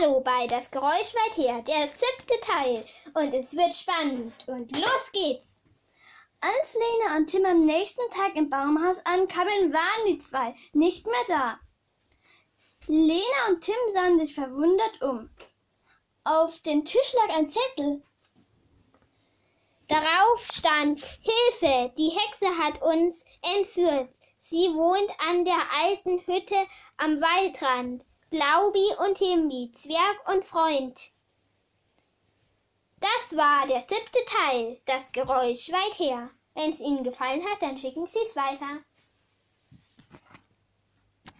Hallo bei Das Geräusch weit her, der siebte Teil. Und es wird spannend. Und los geht's. Als Lena und Tim am nächsten Tag im Baumhaus ankamen, waren die zwei nicht mehr da. Lena und Tim sahen sich verwundert um. Auf dem Tisch lag ein Zettel. Darauf stand Hilfe, die Hexe hat uns entführt. Sie wohnt an der alten Hütte am Waldrand. Blaubi und Himbi, Zwerg und Freund. Das war der siebte Teil, das Geräusch weit her. Wenn es Ihnen gefallen hat, dann schicken Sie es weiter.